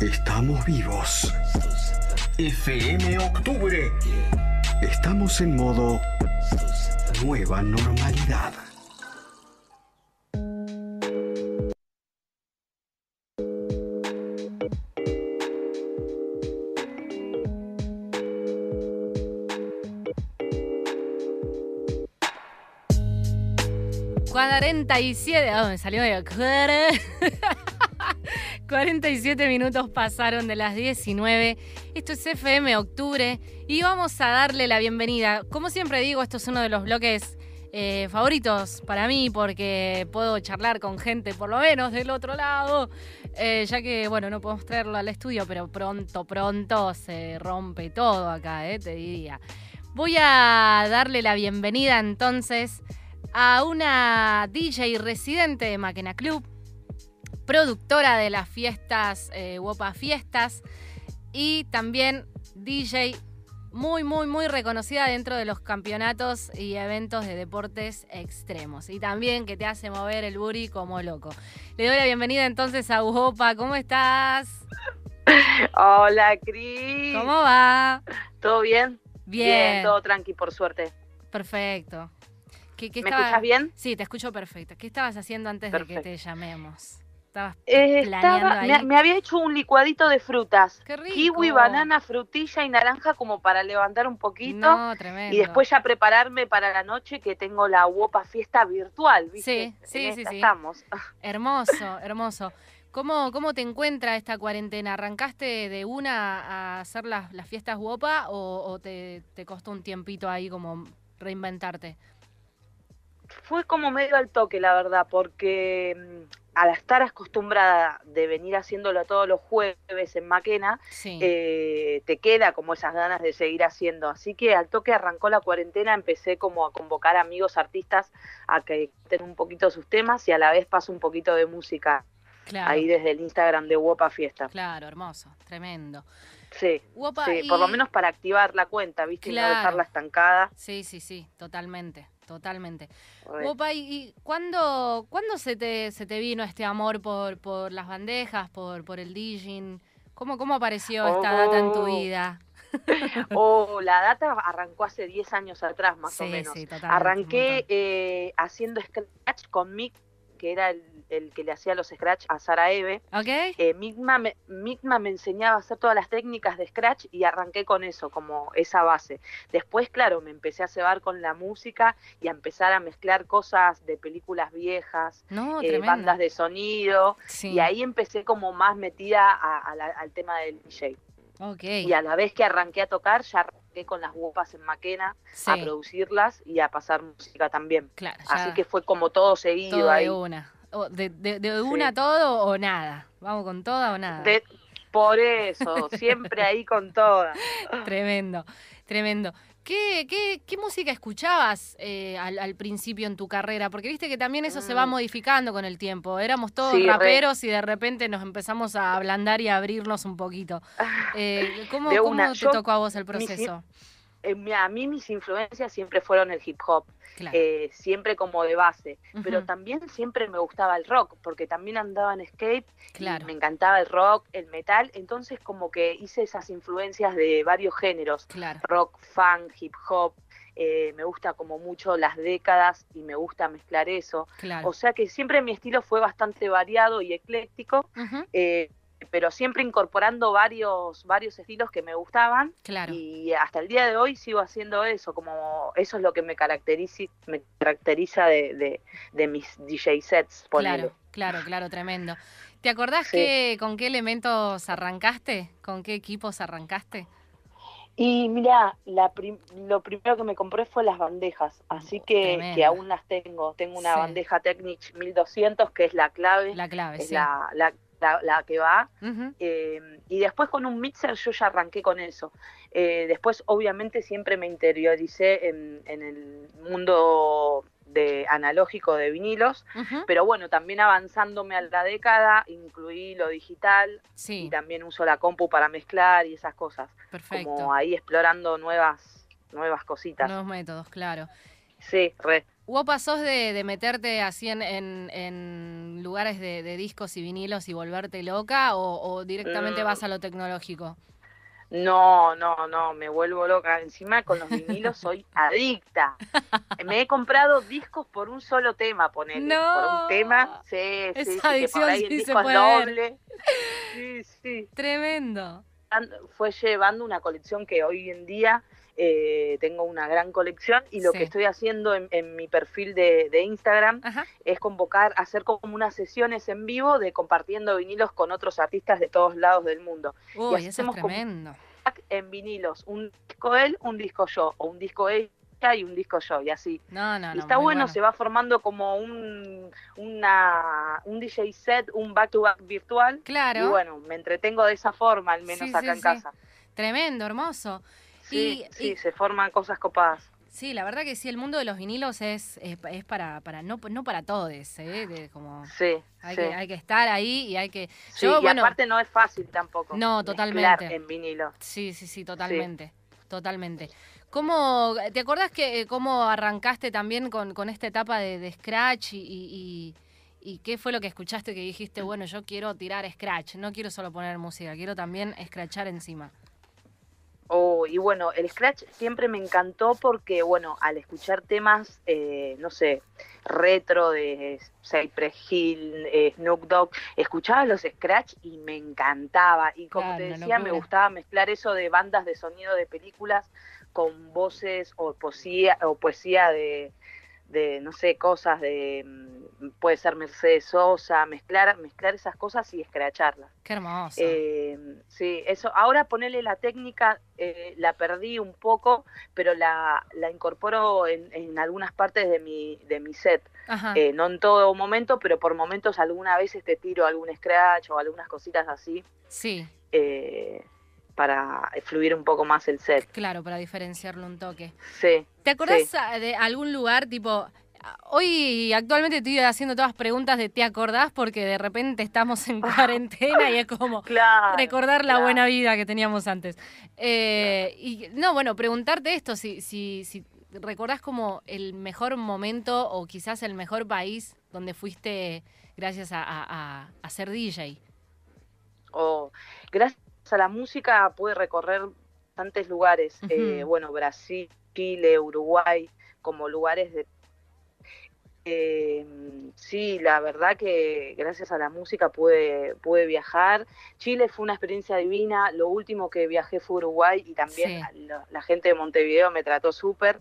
Estamos vivos. FM Octubre. Estamos en modo nueva normalidad. ...47... Oh, me salió de... 47 minutos pasaron de las 19. Esto es FM Octubre y vamos a darle la bienvenida. Como siempre digo, esto es uno de los bloques eh, favoritos para mí porque puedo charlar con gente por lo menos del otro lado, eh, ya que, bueno, no podemos traerlo al estudio, pero pronto, pronto se rompe todo acá, eh, te diría. Voy a darle la bienvenida entonces a una DJ residente de Máquina Club productora de las fiestas, eh, Wopa Fiestas, y también DJ muy, muy, muy reconocida dentro de los campeonatos y eventos de deportes extremos. Y también que te hace mover el buri como loco. Le doy la bienvenida entonces a Wopa. ¿Cómo estás? Hola, Cris. ¿Cómo va? ¿Todo bien? Bien. todo tranqui, por suerte. Perfecto. ¿Me escuchas bien? Sí, te escucho perfecto. ¿Qué estabas haciendo antes de que te llamemos? Eh, me, había hecho un licuadito de frutas. Qué rico. Kiwi, banana, frutilla y naranja como para levantar un poquito. No, tremendo. Y después ya prepararme para la noche que tengo la Wopa fiesta virtual, ¿viste? Sí, sí, sí, Estamos. Hermoso, hermoso. ¿Cómo, ¿Cómo te encuentra esta cuarentena? ¿Arrancaste de una a hacer las, las fiestas Wopa o, te, te costó un tiempito ahí como reinventarte? Fue como medio al toque, la verdad, porque mm, al estar acostumbrada de venir haciéndolo todos los jueves en Maquena, eh, te queda como esas ganas de seguir haciendo. Así que al toque arrancó la cuarentena, empecé como a convocar amigos artistas a que tengan un poquito sus temas y a la vez paso un poquito de música ahí desde el Instagram de Wopa Fiesta. Claro, hermoso, tremendo. Sí, por lo menos para activar la cuenta, ¿viste? Y no dejarla estancada. Sí, sí, sí, totalmente. Totalmente. Opa, ¿y, cuándo, se, te, se te vino este amor por, por las bandejas, por, por el DJing? ¿Cómo, ¿Cómo apareció esta data en tu oh. vida? oh, la data arrancó hace 10 años atrás, más o menos. Sí, Arranqué eh, haciendo scratch con Mick, que era el el que le hacía los scratch a Sara Eve. Okay. Eh, Migma, me, me enseñaba a hacer todas las técnicas de scratch y arranqué con eso, como esa base. Después, claro, me empecé a cebar con la música y a empezar a mezclar cosas de películas viejas, eh, bandas de sonido. Y ahí empecé como más metida al tema del DJ. Okay. Y a la vez que arranqué a tocar, ya arranqué con las guapas en Maquena a producirlas y a pasar música también. Claro, Así que fue como todo seguido todo ahí. De una de, de, una todo o nada? ¿Vamos con toda o nada? por eso, siempre ahí con toda. tremendo, tremendo. ¿Qué, qué, qué música escuchabas eh, al, principio en tu carrera? Porque viste que también eso se va mm. modificando con el tiempo. Éramos todos raperos y de repente nos empezamos a ablandar y a abrirnos un poquito. Eh, ¿Cómo, cómo te tocó a vos el proceso? Eh, a mí mis influencias siempre fueron el hip hop. Eh, siempre como de base, pero también siempre me gustaba el rock, porque también andaba en skate, claro. me encantaba el rock, el metal, entonces como que hice esas influencias de varios géneros, rock, funk, hip hop, eh, me gusta como mucho las décadas y me gusta mezclar eso. O sea que siempre mi estilo fue bastante variado y ecléctico pero siempre incorporando varios, varios estilos que me gustaban. Claro. Y hasta el día de hoy sigo haciendo eso, como eso es lo que me caracteriza, me caracteriza de, de, mis DJ sets. Claro, claro, claro, tremendo. ¿Te acordás que, con qué elementos arrancaste? ¿Con qué equipos arrancaste? Y mira, la lo primero que me compré fue las bandejas, así que, que aún las tengo. Tengo una bandeja Technic 1200 que es la clave. La clave, sí. la, la, que va. Eh, y después con un mixer yo ya arranqué con eso. Eh, después obviamente siempre me interioricé en, el mundo de analógico de vinilos, pero bueno, también avanzándome a la década, incluí lo digital y también uso la compu para mezclar y esas cosas. Perfecto. Como ahí explorando nuevas, nuevas cositas. Nuevos métodos, claro. Sí, re. ¿Vos pasós de, de meterte así en, en, lugares de, discos y vinilos y volverte loca o, directamente vas mm. a lo tecnológico? No, no, no, me vuelvo loca. Encima con los vinilos soy adicta. Me he comprado discos por un solo tema, poner no. por un tema. Sí, sí, adicción sí, se puede doble. Sí, sí. Tremendo. Fue llevando una colección que hoy en día eh, tengo una gran colección y lo que estoy haciendo en, mi perfil de, Instagram es convocar, hacer como unas sesiones en vivo de compartiendo vinilos con otros artistas de todos lados del mundo. Uy, y hacemos es tremendo. En vinilos, un disco él, un disco yo, o un disco ella y un disco yo, y así. No, no, y está bueno, se va formando como un, una, un DJ set, un back-to-back virtual. Claro. Y bueno, me entretengo de esa forma, al menos acá en casa. Tremendo, hermoso. Sí, sí, se forman cosas copadas. Sí, la verdad que sí, el mundo de los vinilos es, es, para, para no, no para todos, ¿eh? como sí, hay, Que, hay que estar ahí y hay que... Sí, y aparte no es fácil tampoco. No, totalmente. en vinilo. Sí, sí, sí, totalmente, totalmente. ¿Cómo, ¿Te acordás que cómo arrancaste también con, con esta etapa de, Scratch y, y, y, qué fue lo que escuchaste que dijiste, bueno, yo quiero tirar Scratch, no quiero solo poner música, quiero también scratchar encima? Oh, y bueno, el scratch siempre me encantó porque, bueno, al escuchar temas, eh, no sé, retro de Cypress Hill, eh, Snoop Dogg, escuchaba los scratch y me encantaba. Y como te decía, me gustaba mezclar eso de bandas de sonido de películas con voces o poesía, o poesía de, de, no sé, cosas de, mm, puede ser Mercedes Sosa, mezclar, mezclar esas cosas y escracharlas. Qué hermoso. Eh, sí, eso, ahora ponerle la técnica, eh, la perdí un poco, pero la, la incorporo en, en, algunas partes de mi, de mi set. Eh, no en todo momento, pero por momentos alguna vez te tiro algún scratch o algunas cositas así. Sí. Para fluir un poco más el set. Claro, para diferenciarlo un toque. Sí. ¿Te acordás de algún lugar tipo Hoy actualmente estoy haciendo todas preguntas de ¿te acordás? Porque de repente estamos en cuarentena y es como recordar la buena vida que teníamos antes. Eh, y no, bueno, preguntarte esto, si, si, si recordás como el mejor momento o quizás el mejor país donde fuiste gracias a, a, a ser DJ. Oh, gracias a la música pude recorrer tantos lugares, eh, bueno, Brasil, Chile, Uruguay, como lugares de... Eh, sí, la verdad que gracias a la música pude, pude viajar. Chile fue una experiencia divina. Lo último que viajé fue Uruguay y también la, gente de Montevideo me trató súper.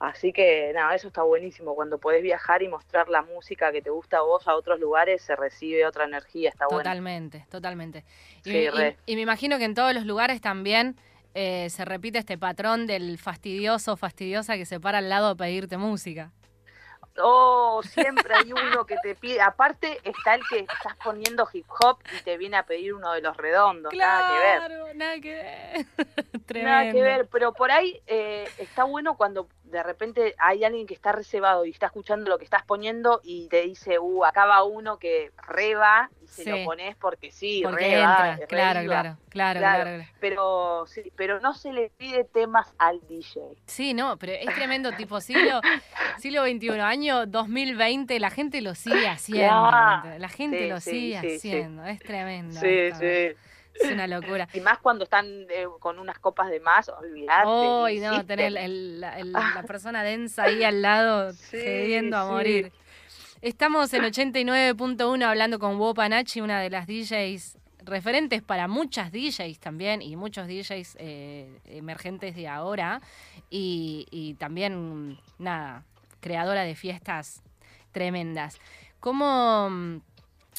Así que nada, eso está buenísimo. Cuando podés viajar y mostrar la música que te gusta a vos a otros lugares, se recibe otra energía, está totalmente, bueno. Totalmente, totalmente. Y, me imagino que en todos los lugares también eh, se repite este patrón del fastidioso o fastidiosa que se para al lado a pedirte música. Oh, siempre hay uno que te pide. Aparte está el que estás poniendo hip hop y te viene a pedir uno de los redondos. nada que ver. Nada que ver. nada que ver. Pero por ahí eh, está bueno cuando de repente hay alguien que está reservado y está escuchando lo que estás poniendo y te dice, uh, acá va uno que reba y se lo pones porque sí, porque entra. Claro, claro, claro, claro, Pero, sí, pero no se le pide temas al DJ. Sí, no, pero es tremendo, tipo siglo, siglo XXI, año 2020, la gente lo sigue haciendo. la gente lo sigue haciendo, es tremendo. Sí, sí. Es una locura. Y más cuando están eh, con unas copas de más, olvidate. Oh, no, tener la, persona densa ahí al lado, cediendo a morir. Estamos en 89.1 hablando con Wopanachi, una de las DJs referentes para muchas DJs también y muchos DJs eh, emergentes de ahora. Y, y también, nada, creadora de fiestas tremendas. ¿Cómo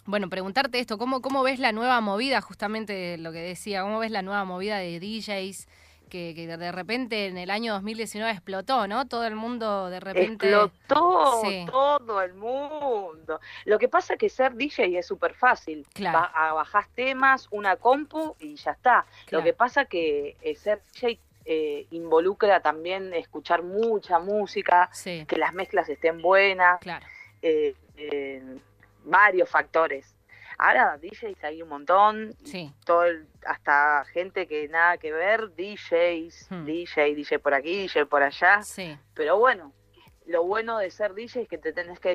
bueno, preguntarte esto, ¿cómo, ¿cómo ves la nueva movida, justamente lo que decía, cómo ves la nueva movida de DJs que, de repente en el año 2019 explotó, ¿no? Todo el mundo de repente... Explotó todo el mundo. Lo que pasa es que ser DJ es súper fácil. Claro. bajás temas, una compu y ya está. Lo que pasa es que eh, ser DJ eh, involucra también escuchar mucha música, que las mezclas estén buenas. Claro. Eh, varios factores. Ahora DJs hay un montón, sí. todo hasta gente que nada que ver, DJs, hmm. DJ, DJ por aquí, DJ por allá. Sí. Pero bueno, lo bueno de ser DJ es que te tenés que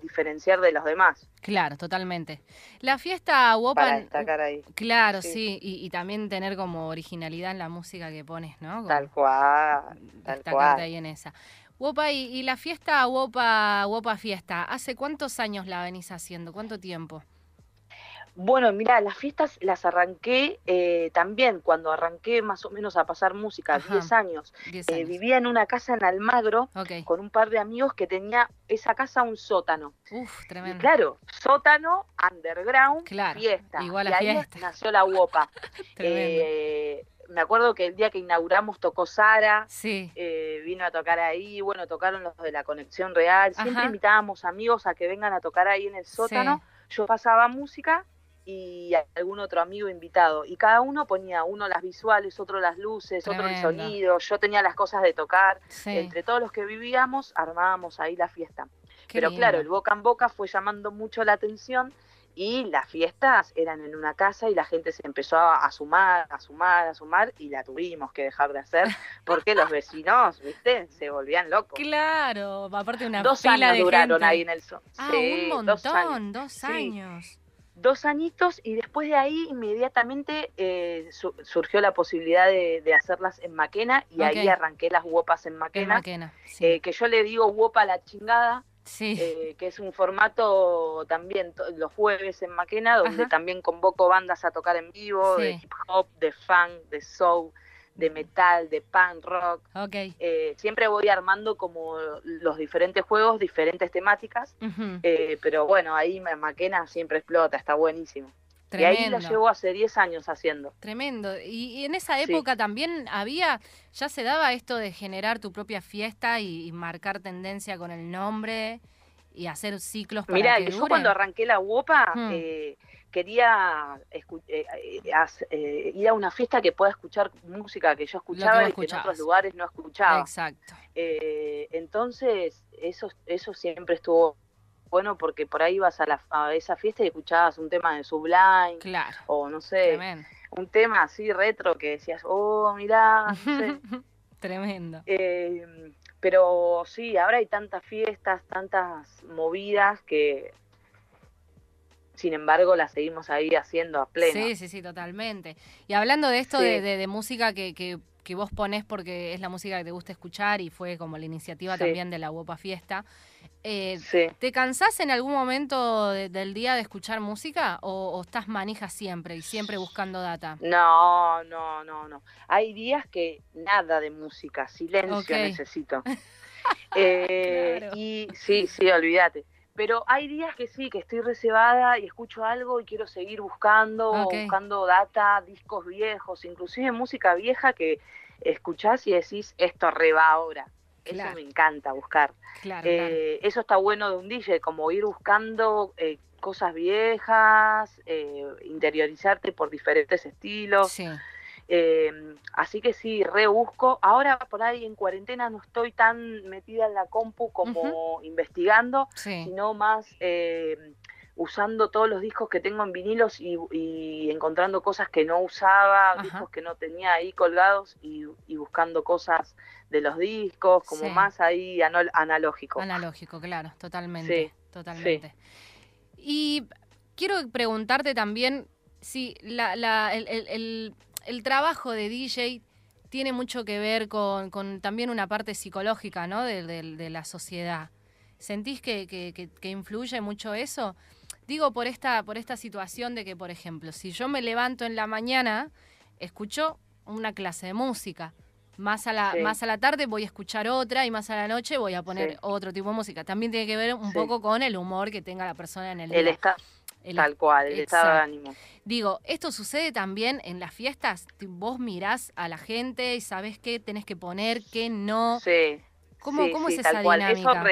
diferenciar de los demás. Claro, totalmente. La fiesta Wopan... Para destacar ahí. Claro, sí, y, también tener como originalidad en la música que pones, ¿no? tal cual, tal cual. ahí en esa. Wopa, y, la fiesta Wopa, Wopa Fiesta, ¿hace cuántos años la venís haciendo? ¿Cuánto tiempo? Bueno, mira, las fiestas las arranqué eh, también cuando arranqué más o menos a pasar música, 10 años. Eh, vivía en una casa en Almagro con un par de amigos que tenía esa casa un sótano. Uf, tremendo. claro, sótano, underground, fiesta. Igual y ahí nació la UOPA. eh, me acuerdo que el día que inauguramos tocó Sara, sí. Eh, vino a tocar ahí, bueno, tocaron los de la Conexión Real, siempre invitábamos amigos a que vengan a tocar ahí en el sótano, yo pasaba música y algún otro amigo invitado. Y cada uno ponía, uno las visuales, otro las luces, otro el sonido, yo tenía las cosas de tocar. Entre todos los que vivíamos armábamos ahí la fiesta. Pero claro, el boca en boca fue llamando mucho la atención y las fiestas eran en una casa y la gente se empezó a, sumar, a sumar, a sumar y la tuvimos que dejar de hacer porque los vecinos, viste, se volvían locos. Claro, aparte de una dos años duraron ahí en el sol. Ah, un montón, dos años. Dos añitos y después de ahí inmediatamente eh, surgió la posibilidad de, hacerlas en Maquena y ahí arranqué las guopas en Maquena, eh, que yo le digo guopa a la chingada, eh, que es un formato también los jueves en Maquena, donde también convoco bandas a tocar en vivo, de hip hop, de funk, de soul, de metal, de punk rock. Eh, siempre voy armando como los diferentes juegos, diferentes temáticas, eh, pero bueno, ahí Maquena siempre explota, está buenísimo. Y ahí lo llevo hace 10 años haciendo. Tremendo. Y, en esa época también había, ya se daba esto de generar tu propia fiesta y, marcar tendencia con el nombre y hacer ciclos para Mira, yo cuando arranqué la UOPA, eh, quería eh, eh, eh, ir a una fiesta que pueda escuchar música que yo escuchaba y que en otros lugares no escuchaba. Exacto. entonces, eso, eso siempre estuvo bueno porque por ahí ibas a, la, a esa fiesta y escuchabas un tema de Sublime. Claro. O no sé, un tema así retro que decías, oh, mirá, Tremendo. pero sí, ahora hay tantas fiestas, tantas movidas que sin embargo la seguimos ahí haciendo a pleno. Sí, sí, sí, totalmente. Y hablando de esto de, música que, que, vos ponés porque es la música que te gusta escuchar y fue como la iniciativa también de la Wopa Fiesta, eh, ¿te cansás en algún momento del día de escuchar música o, estás manija siempre y siempre buscando data? No, no, no, no. Hay días que nada de música, silencio necesito. eh, Y sí, sí, olvídate pero hay días que sí, que estoy reservada y escucho algo y quiero seguir buscando, buscando data, discos viejos, inclusive música vieja que escuchás y decís, esto reba ahora. Eso me encanta buscar. Eh, eso está bueno de un DJ, como ir buscando eh, cosas viejas, eh, interiorizarte por diferentes estilos. Sí. Eh, así que sí, rebusco. Ahora por ahí en cuarentena no estoy tan metida en la compu como investigando, sino más eh, usando todos los discos que tengo en vinilos y, encontrando cosas que no usaba, discos que no tenía ahí colgados y, buscando cosas de los discos, como más ahí analógico. Analógico, claro, totalmente. totalmente. Y quiero preguntarte también si la, la, el el trabajo de DJ tiene mucho que ver con, también una parte psicológica ¿no? de, la sociedad. ¿Sentís que, influye mucho eso? Digo por esta, por esta situación de que, por ejemplo, si yo me levanto en la mañana, escucho una clase de música. Más a, la, más a la tarde voy a escuchar otra y más a la noche voy a poner otro tipo de música. También tiene que ver un poco con el humor que tenga la persona en el día. Tal cual, el estado de ánimo. Digo, ¿esto sucede también en las fiestas? Vos mirás a la gente y sabés qué tenés que poner, qué no. Sí. ¿Cómo, cómo es esa dinámica?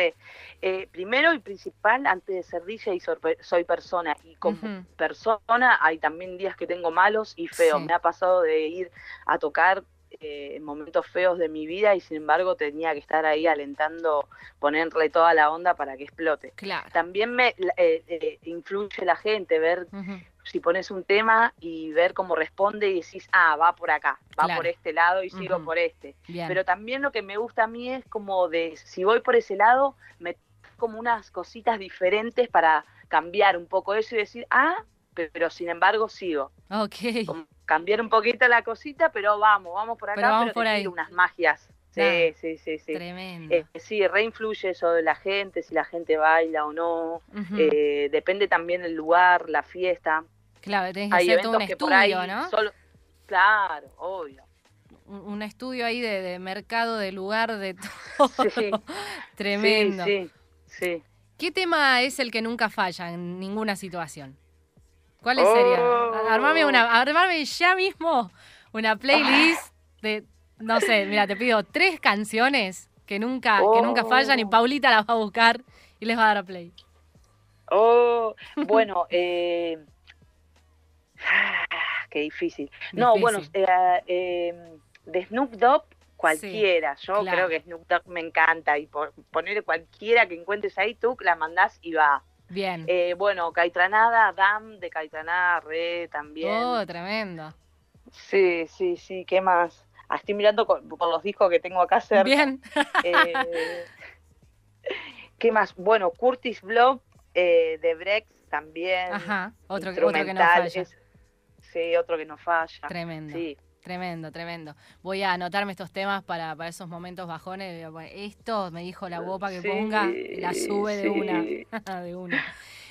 eh, primero y principal, antes de ser DJ, soy persona. Y como persona hay también días que tengo malos y feos. Me ha pasado de ir a tocar eh, momentos feos de mi vida y sin embargo tenía que estar ahí alentando, ponerle toda la onda para que explote. Claro. También me eh, eh, influye la gente, ver si pones un tema y ver cómo responde y decís, ah, va por acá, va por este lado y sigo por este. Pero también lo que me gusta a mí es como de, si voy por ese lado, me como unas cositas diferentes para cambiar un poco eso y decir, ah, pero sin embargo sigo. Ok. Cambiar un poquito la cosita, pero vamos, vamos por acá, pero, vamos por ahí. unas magias. Sí, sí, sí, sí. Tremendo. Eh, sí, reinfluye eso de la gente, si la gente baila o no. Eh, depende también el lugar, la fiesta. Claro, tenés que hacer todo un estudio, ¿no? Claro, obvio. Un, estudio ahí de, mercado, de lugar, de todo. Sí. Tremendo. Sí, sí, ¿Qué tema es el que nunca falla en ninguna situación? ¿Cuál sería? Oh. Armame, una, armame ya mismo una playlist de no sé, mira, te pido tres canciones que nunca, que nunca fallan y oh. Paulita las va a buscar y les va a dar a play. Oh, bueno, eh, ah, qué difícil. No, bueno, eh, em, de Snoop Dogg cualquiera. Yo creo que Snoop Dogg me encanta y por poner cualquiera que encuentres ahí, tú la mandás y va. Bien. Eh, bueno, Caitranada, Dam de Caitranada, Re también. Oh, tremendo. Sí, sí, sí, ¿qué más? Ah, estoy mirando por los discos que tengo acá cerca. Bien. Eh, ¿Qué más? Bueno, Curtis Blow eh, de Brex también. Ajá, otro, otro que no falla. sí, otro que no falla. Tremendo. Tremendo, tremendo. Voy a anotarme estos temas para, para esos momentos bajones. Esto me dijo la Wopa que ponga, la sube de una. de una.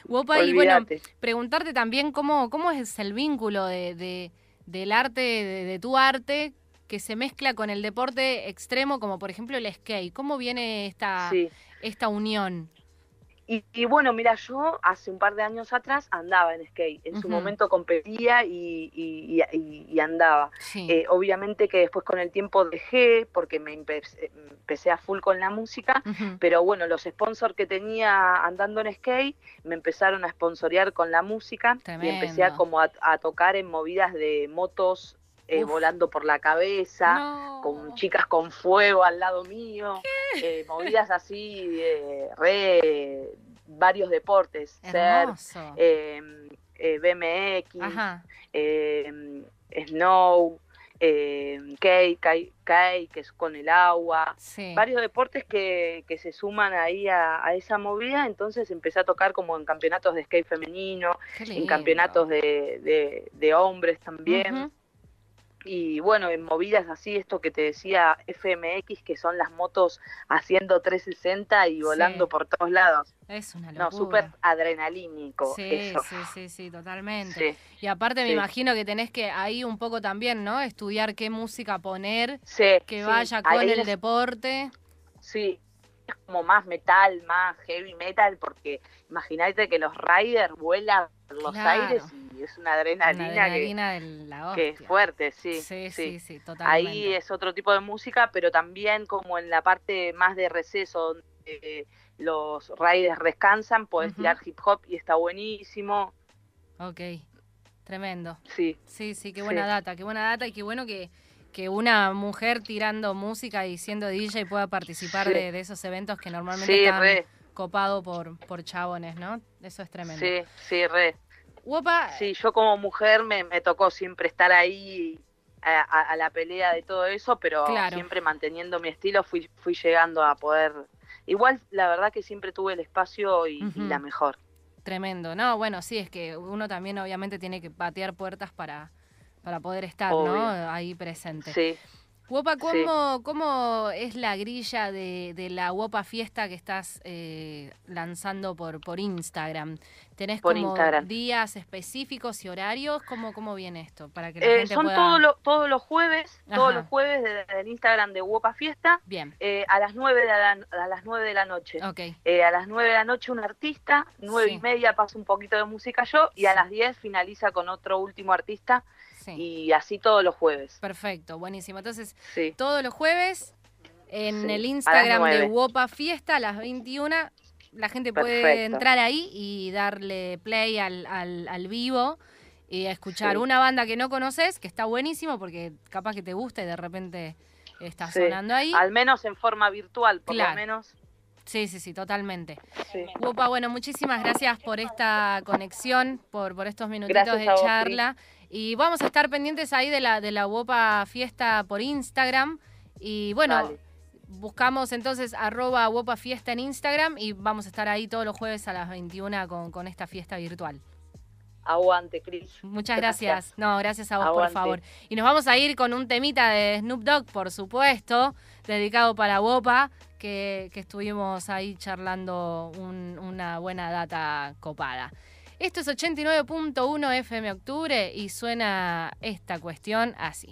Wopa, y bueno, preguntarte también cómo, cómo es el vínculo de, del arte, de, tu arte, que se mezcla con el deporte extremo, como por ejemplo el skate. ¿Cómo viene esta, esta unión? Y, bueno, mira, yo hace un par de años atrás andaba en skate. En su momento competía y, andaba. Eh, obviamente que después con el tiempo dejé porque me empecé, a full con la música. Pero bueno, los sponsors que tenía andando en skate me empezaron a sponsorear con la música. Y empecé a, como a, tocar en movidas de motos eh, volando por la cabeza, con chicas con fuego al lado mío, eh, movidas así, eh, re varios deportes, surf, em, BMX, em, snow, eh, que es con el agua, varios deportes que, que, se suman ahí a, esa movida, entonces empecé a tocar como en campeonatos de skate femenino, en campeonatos de, de, hombres también y bueno, en movidas así, esto que te decía FMX, que son las motos haciendo 360 y volando por todos lados. Es una locura. No, súper adrenalínico. Sí, sí, sí, sí, totalmente. Y aparte me imagino que tenés que ahí un poco también, ¿no? Estudiar qué música poner, que vaya con el deporte. Sí, es como más metal, más heavy metal, porque imagínate que los riders vuelan por los aires y es una adrenalina, que, es fuerte, sí. Sí, sí, sí, totalmente. Ahí es otro tipo de música, pero también como en la parte más de receso, donde los riders descansan, puedes tirar hip hop y está buenísimo. Ok, tremendo. Sí. Sí, sí, qué buena data, qué buena data y qué bueno que que una mujer tirando música y siendo DJ pueda participar de, esos eventos que normalmente están copados por, por chabones, ¿no? Eso es tremendo. Sí, sí, re. Wopa, sí, yo como mujer me, me tocó siempre estar ahí a, la pelea de todo eso, pero siempre manteniendo mi estilo fui, fui llegando a poder... Igual, la verdad que siempre tuve el espacio y la mejor. Tremendo, ¿no? Bueno, sí, es que uno también obviamente tiene que patear puertas para para poder estar, ¿no? Ahí presente. Sí. Wopa, ¿cómo, ¿cómo es la grilla de, de la Wopa Fiesta que estás eh, lanzando por, por Instagram? ¿Tenés como días específicos y horarios? ¿Cómo, cómo viene esto? Para que la eh, gente son todos, todos los jueves, todos los jueves desde el Instagram de Wopa Fiesta. Bien. Eh, a las 9 de la, a las 9 de la noche. Okay. a las 9 de la noche un artista, nueve y media pasa un poquito de música yo y a las 10 finaliza con otro último artista y así todos los jueves. Perfecto, buenísimo. Entonces, todos los jueves en el Instagram de Wopa Fiesta a las 21 la gente puede entrar ahí y darle play al, al, vivo y escuchar una banda que no conoces, que está buenísimo porque capaz que te gusta y de repente está sonando ahí. Al menos en forma virtual, por lo menos. Sí, sí, sí, totalmente. Sí. bueno, muchísimas gracias por esta conexión, por, por estos minutitos de charla. Y vamos a estar pendientes ahí de la, de la Wopa Fiesta por Instagram. Y bueno, buscamos entonces arroba Wopa Fiesta en Instagram y vamos a estar ahí todos los jueves a las 21 con, con esta fiesta virtual. Aguante, Cris. Muchas gracias. No, gracias a vos, por favor. Y nos vamos a ir con un temita de Snoop Dogg, por supuesto, dedicado para Wopa, que, estuvimos ahí charlando una buena data copada. Esto es 89.1 FM Octubre y suena esta cuestión así.